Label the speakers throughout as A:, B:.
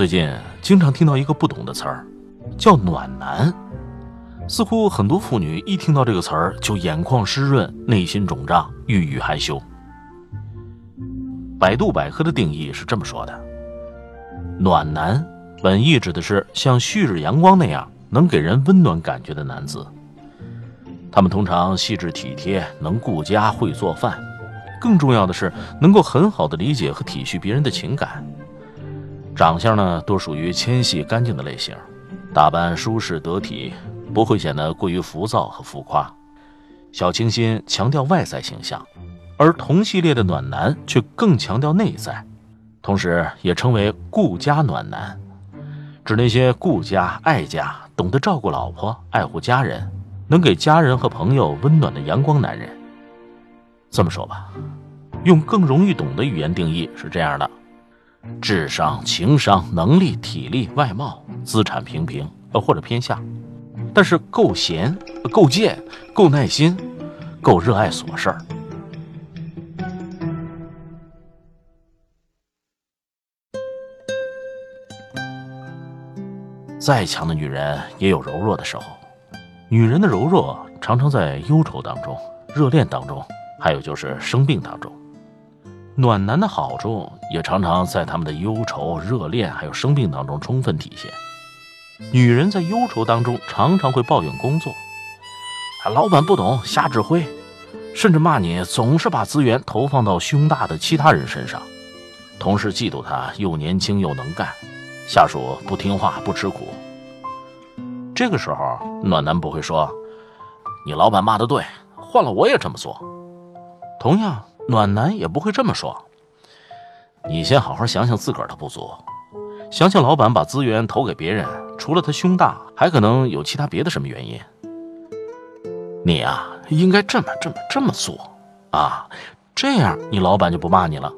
A: 最近经常听到一个不懂的词儿，叫“暖男”。似乎很多妇女一听到这个词儿，就眼眶湿润，内心肿胀，郁郁害羞。百度百科的定义是这么说的。暖男，本意指的是像旭日阳光那样能给人温暖感觉的男子。他们通常细致体贴，能顾家，会做饭，更重要的是能够很好的理解和体恤别人的情感。长相呢，多属于纤细干净的类型，打扮舒适得体，不会显得过于浮躁和浮夸。小清新强调外在形象，而同系列的暖男却更强调内在。同时，也称为顾家暖男，指那些顾家、爱家、懂得照顾老婆、爱护家人、能给家人和朋友温暖的阳光男人。这么说吧，用更容易懂的语言定义是这样的：智商、情商、能力、体力、外貌、资产平平，呃或者偏下，但是够闲、够贱、够耐心、够热爱琐事儿。再强的女人也有柔弱的时候，女人的柔弱常常在忧愁当中、热恋当中，还有就是生病当中。暖男的好处也常常在他们的忧愁、热恋还有生病当中充分体现。女人在忧愁当中常常会抱怨工作，老板不懂，瞎指挥，甚至骂你总是把资源投放到胸大的其他人身上，同事嫉妒他又年轻又能干。下属不听话不吃苦，这个时候暖男不会说：“你老板骂的对，换了我也这么做。”同样，暖男也不会这么说：“你先好好想想自个儿的不足，想想老板把资源投给别人，除了他胸大，还可能有其他别的什么原因。你呀，应该这么这么这么做啊，这样你老板就不骂你了。”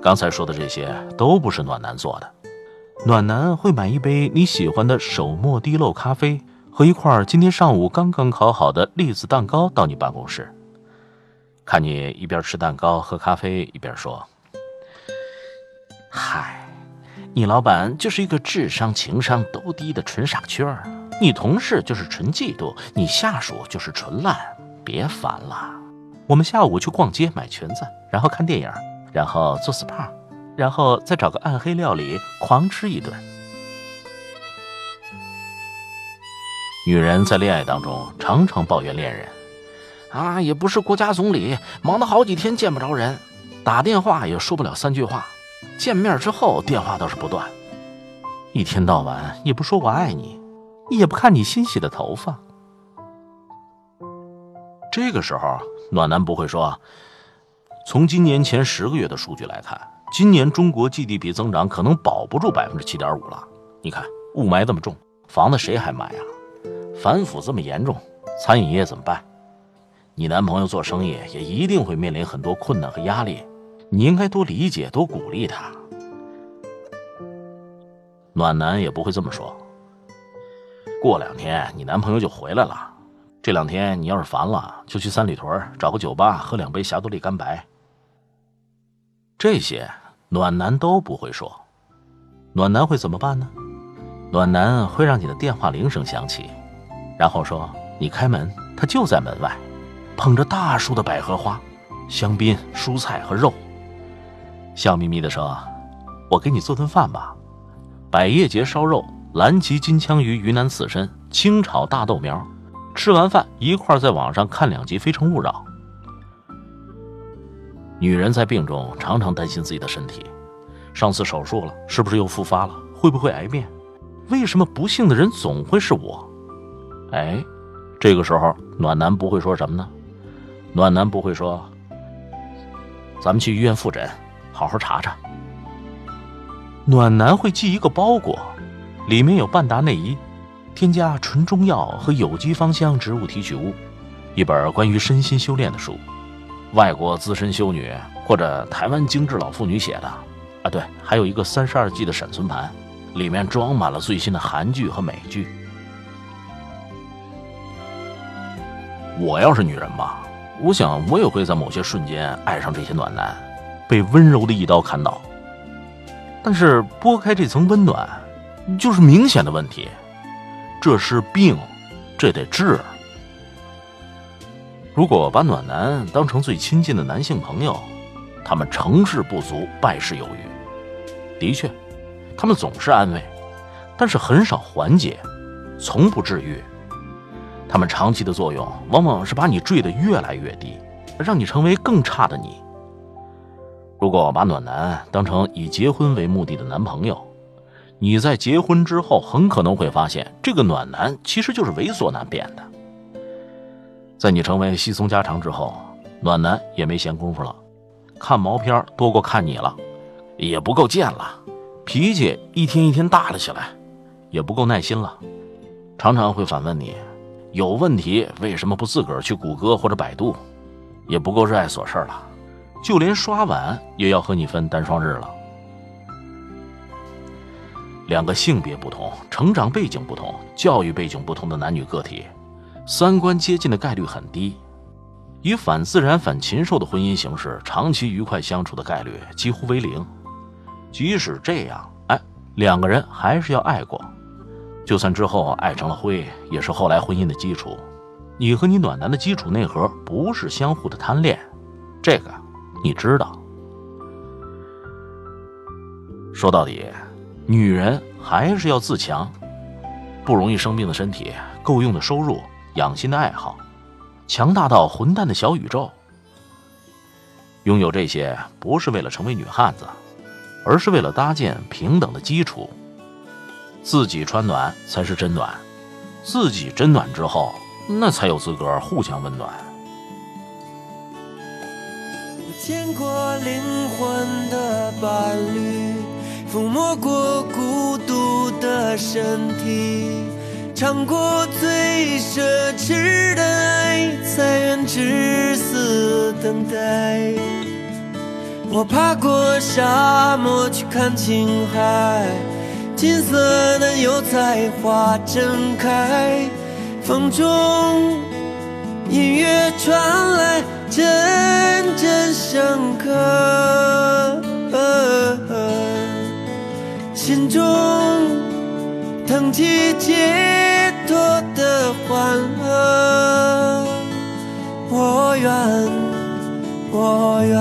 A: 刚才说的这些都不是暖男做的，暖男会买一杯你喜欢的手磨滴漏咖啡和一块今天上午刚刚烤好的栗子蛋糕到你办公室，看你一边吃蛋糕喝咖啡一边说：“嗨，你老板就是一个智商情商都低的纯傻缺儿，你同事就是纯嫉妒，你下属就是纯烂，别烦了，我们下午去逛街买裙子，然后看电影。”然后做 SPA，然后再找个暗黑料理狂吃一顿。女人在恋爱当中常常抱怨恋人，啊，也不是国家总理，忙得好几天见不着人，打电话也说不了三句话，见面之后电话倒是不断，一天到晚也不说我爱你，也不看你新洗的头发。这个时候，暖男不会说。从今年前十个月的数据来看，今年中国 GDP 增长可能保不住百分之七点五了。你看雾霾这么重，房子谁还买啊？反腐这么严重，餐饮业怎么办？你男朋友做生意也一定会面临很多困难和压力，你应该多理解、多鼓励他。暖男也不会这么说。过两天你男朋友就回来了，这两天你要是烦了，就去三里屯找个酒吧喝两杯霞多丽干白。这些暖男都不会说，暖男会怎么办呢？暖男会让你的电话铃声响起，然后说你开门，他就在门外，捧着大束的百合花、香槟、蔬菜和肉，笑眯眯的说：“我给你做顿饭吧，百叶结烧肉、蓝鳍金枪鱼云南刺身、清炒大豆苗。吃完饭一块在网上看两集《非诚勿扰》。”女人在病中常常担心自己的身体，上次手术了，是不是又复发了？会不会癌变？为什么不幸的人总会是我？哎，这个时候暖男不会说什么呢？暖男不会说：“咱们去医院复诊，好好查查。暖男会寄一个包裹，里面有半打内衣，添加纯中药和有机芳香植物提取物，一本关于身心修炼的书，外国资深修女或者台湾精致老妇女写的。啊，对，还有一个三十二 G 的闪存盘，里面装满了最新的韩剧和美剧。我要是女人吧，我想我也会在某些瞬间爱上这些暖男，被温柔的一刀砍倒。但是拨开这层温暖，就是明显的问题。这是病，这得治。如果把暖男当成最亲近的男性朋友，他们成事不足，败事有余。的确，他们总是安慰，但是很少缓解，从不治愈。他们长期的作用，往往是把你坠得越来越低，让你成为更差的你。如果把暖男当成以结婚为目的的男朋友，你在结婚之后很可能会发现，这个暖男其实就是猥琐男变的。在你成为稀松家常之后，暖男也没闲工夫了，看毛片多过看你了，也不够贱了，脾气一天一天大了起来，也不够耐心了，常常会反问你，有问题为什么不自个儿去谷歌或者百度，也不够热爱琐事了。就连刷碗也要和你分单双日了。两个性别不同、成长背景不同、教育背景不同的男女个体，三观接近的概率很低。以反自然、反禽兽的婚姻形式，长期愉快相处的概率几乎为零。即使这样，哎，两个人还是要爱过。就算之后爱成了灰，也是后来婚姻的基础。你和你暖男的基础内核不是相互的贪恋，这个。你知道，说到底，女人还是要自强。不容易生病的身体，够用的收入，养心的爱好，强大到混蛋的小宇宙。拥有这些，不是为了成为女汉子，而是为了搭建平等的基础。自己穿暖才是真暖，自己真暖之后，那才有资格互相温暖。
B: 我见过灵魂的伴侣，抚摸过孤独的身体，尝过最奢侈的爱，才愿至死等待。我爬过沙漠去看青海，金色的油菜花正开，风中音乐传来。阵阵深刻，心中腾起解脱的欢乐。我愿，我愿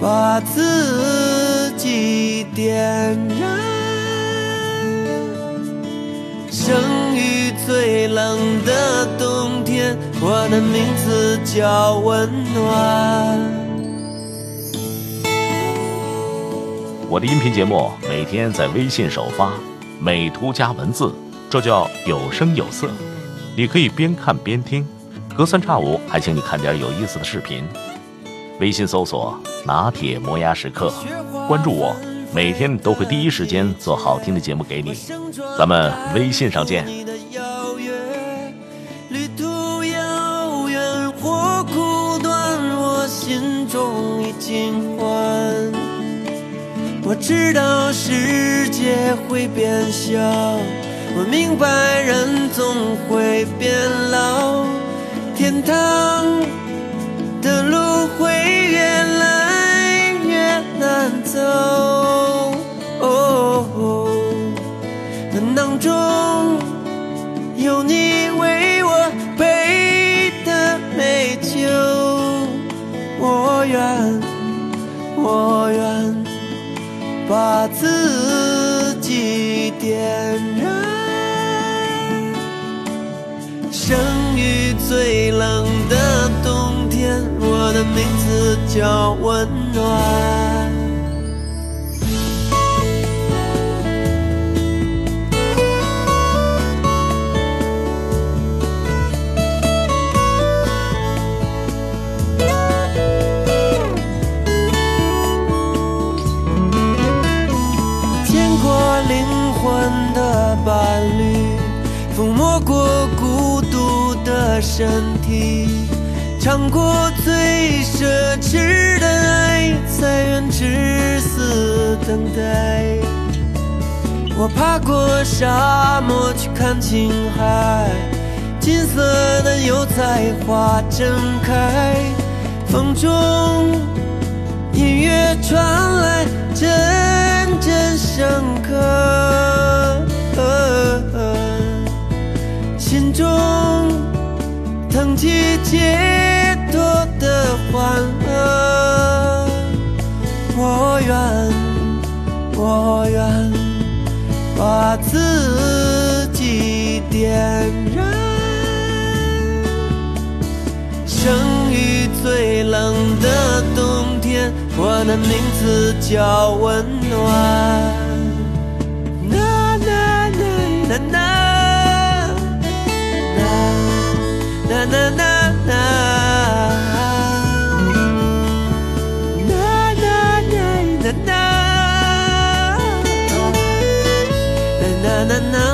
B: 把自己点燃，生于最冷的冬天。我的名字叫温暖。
A: 我的音频节目每天在微信首发，美图加文字，这叫有声有色。你可以边看边听，隔三差五还请你看点有意思的视频。微信搜索“拿铁磨牙时刻”，关注我，每天都会第一时间做好听的节目给你。咱们微信上见。
B: 我知道世界会变小，我明白人总把自己点燃，生于最冷的冬天，我的名字叫温暖。身体，尝过最奢侈的爱，才愿至死等待。我爬过沙漠去看青海，金色的油菜花正开，风中音乐传来，阵阵深刻。心中腾起解脱的欢乐，我愿，我愿把自己点燃。生于最冷的冬天，我的名字叫温暖。na na na.